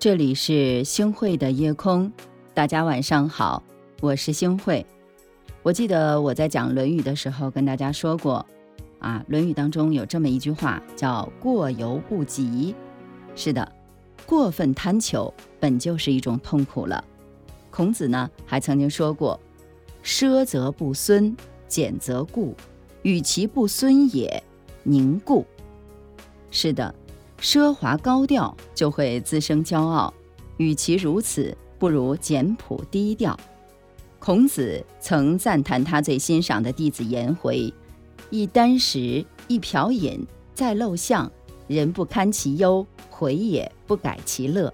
这里是星汇的夜空，大家晚上好，我是星汇。我记得我在讲《论语》的时候跟大家说过，啊，《论语》当中有这么一句话叫“过犹不及”。是的，过分贪求本就是一种痛苦了。孔子呢还曾经说过：“奢则不孙，俭则固，与其不孙也，宁固。”是的。奢华高调就会滋生骄傲，与其如此，不如简朴低调。孔子曾赞叹他最欣赏的弟子颜回：“一箪食，一瓢饮，在陋巷，人不堪其忧，回也不改其乐。”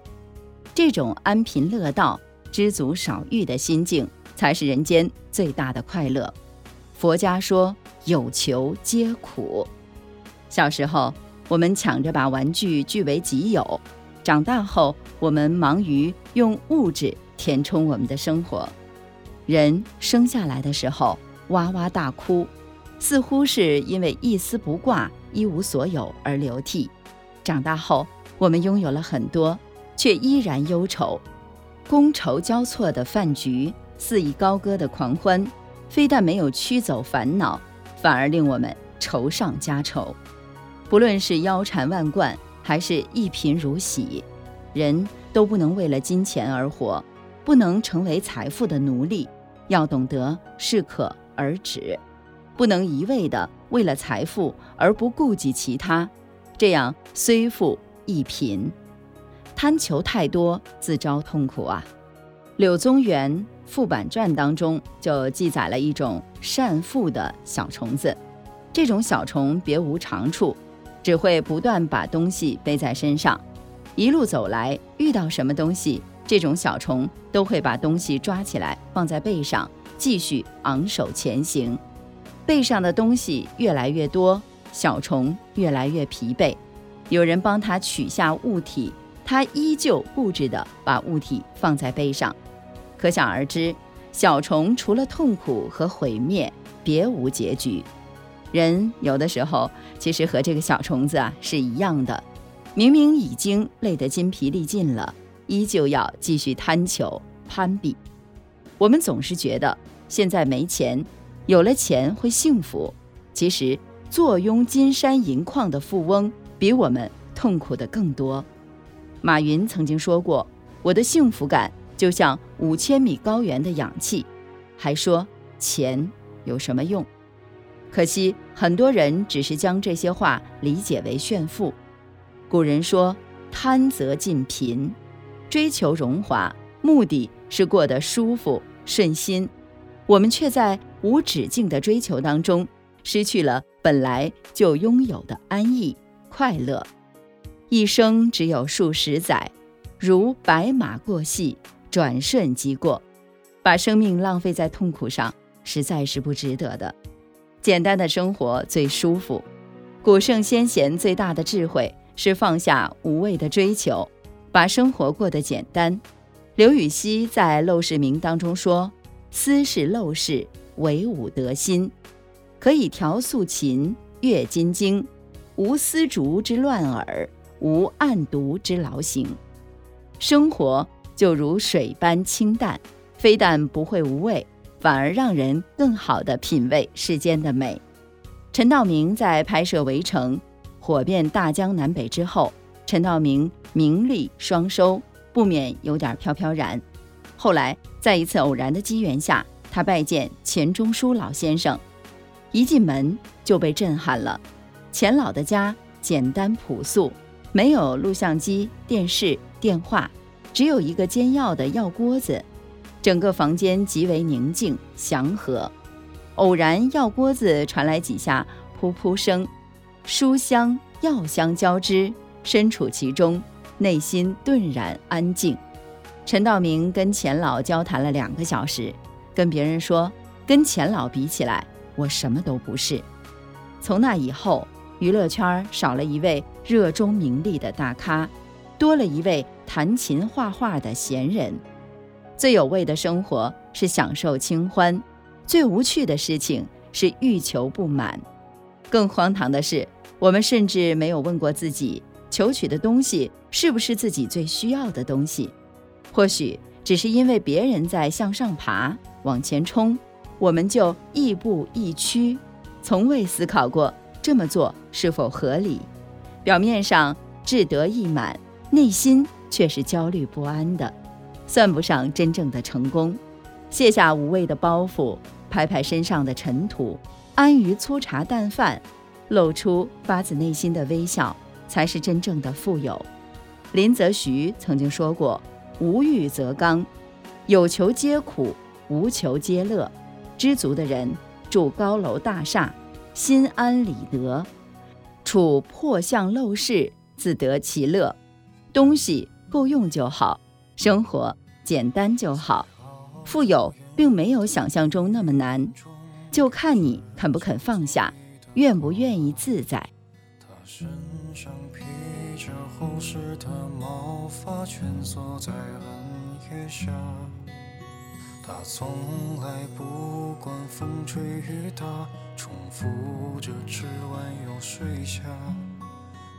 这种安贫乐道、知足少欲的心境，才是人间最大的快乐。佛家说：“有求皆苦。”小时候。我们抢着把玩具据为己有，长大后我们忙于用物质填充我们的生活。人生下来的时候哇哇大哭，似乎是因为一丝不挂、一无所有而流涕；长大后我们拥有了很多，却依然忧愁。觥筹交错的饭局，肆意高歌的狂欢，非但没有驱走烦恼，反而令我们愁上加愁。不论是腰缠万贯，还是一贫如洗，人都不能为了金钱而活，不能成为财富的奴隶，要懂得适可而止，不能一味的为了财富而不顾及其他，这样虽富亦贫，贪求太多自招痛苦啊。柳宗元《富板传》当中就记载了一种善富的小虫子，这种小虫别无长处。只会不断把东西背在身上，一路走来，遇到什么东西，这种小虫都会把东西抓起来放在背上，继续昂首前行。背上的东西越来越多，小虫越来越疲惫。有人帮他取下物体，他依旧固执地把物体放在背上。可想而知，小虫除了痛苦和毁灭，别无结局。人有的时候其实和这个小虫子啊是一样的，明明已经累得筋疲力尽了，依旧要继续贪求攀比。我们总是觉得现在没钱，有了钱会幸福。其实坐拥金山银矿的富翁比我们痛苦的更多。马云曾经说过：“我的幸福感就像五千米高原的氧气。”还说：“钱有什么用？”可惜，很多人只是将这些话理解为炫富。古人说：“贪则尽贫。”追求荣华，目的是过得舒服顺心。我们却在无止境的追求当中，失去了本来就拥有的安逸快乐。一生只有数十载，如白马过隙，转瞬即过。把生命浪费在痛苦上，实在是不值得的。简单的生活最舒服。古圣先贤最大的智慧是放下无谓的追求，把生活过得简单。刘禹锡在《陋室铭》当中说：“斯是陋室，惟吾德馨。可以调素琴，阅金经，无丝竹之乱耳，无案牍之劳形。”生活就如水般清淡，非但不会无味。反而让人更好地品味世间的美。陈道明在拍摄《围城》火遍大江南北之后，陈道明名利双收，不免有点飘飘然。后来在一次偶然的机缘下，他拜见钱钟书老先生，一进门就被震撼了。钱老的家简单朴素，没有录像机、电视、电话，只有一个煎药的药锅子。整个房间极为宁静祥和，偶然药锅子传来几下噗噗声，书香药香交织，身处其中，内心顿然安静。陈道明跟钱老交谈了两个小时，跟别人说，跟钱老比起来，我什么都不是。从那以后，娱乐圈少了一位热衷名利的大咖，多了一位弹琴画画的闲人。最有味的生活是享受清欢，最无趣的事情是欲求不满。更荒唐的是，我们甚至没有问过自己，求取的东西是不是自己最需要的东西？或许只是因为别人在向上爬、往前冲，我们就亦步亦趋，从未思考过这么做是否合理。表面上志得意满，内心却是焦虑不安的，算不上真正的成功。卸下无谓的包袱，拍拍身上的尘土，安于粗茶淡饭，露出发自内心的微笑。才是真正的富有。林则徐曾经说过：“无欲则刚，有求皆苦，无求皆乐。知足的人住高楼大厦，心安理得；处破巷陋室，自得其乐。东西够用就好，生活简单就好。富有并没有想象中那么难，就看你肯不肯放下，愿不愿意自在。”他身上披着厚实的毛发，蜷缩在暗夜下。他从来不管风吹雨打，重复着吃完又睡下。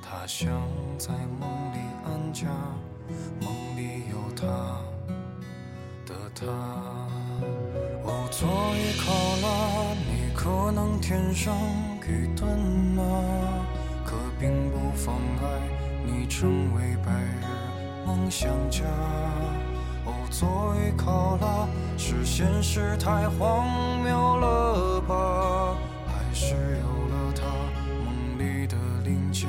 他想在梦里安家，他。哦，坐一考拉，你可能天生愚钝吗？可并不妨碍你成为白日梦想家。哦，作为考拉，是现实太荒谬了吧？还是有了他，梦里的零件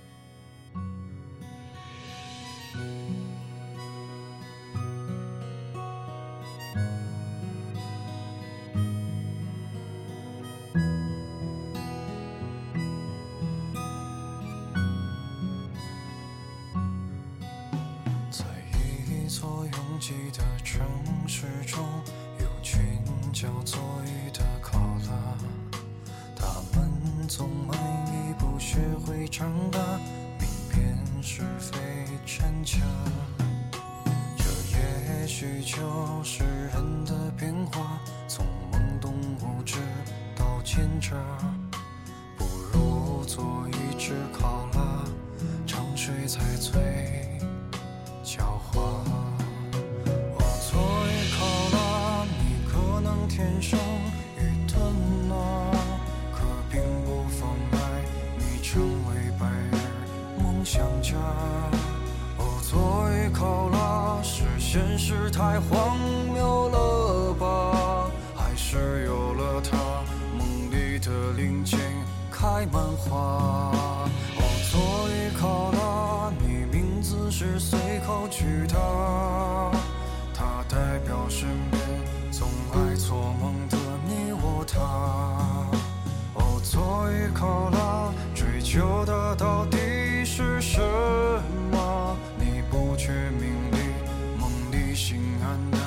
叫做鱼的考拉，他们。总慢一步学会长大，明辨是非真假。这也许就是人的变化，从懵懂无知到奸诈。太荒谬了吧？还是有了他，梦里的林间开满花。哦，作为考拉，你名字是随口取的，它代表身边总爱做梦的你我他。哦，作为考拉，追求的到底是什么。on.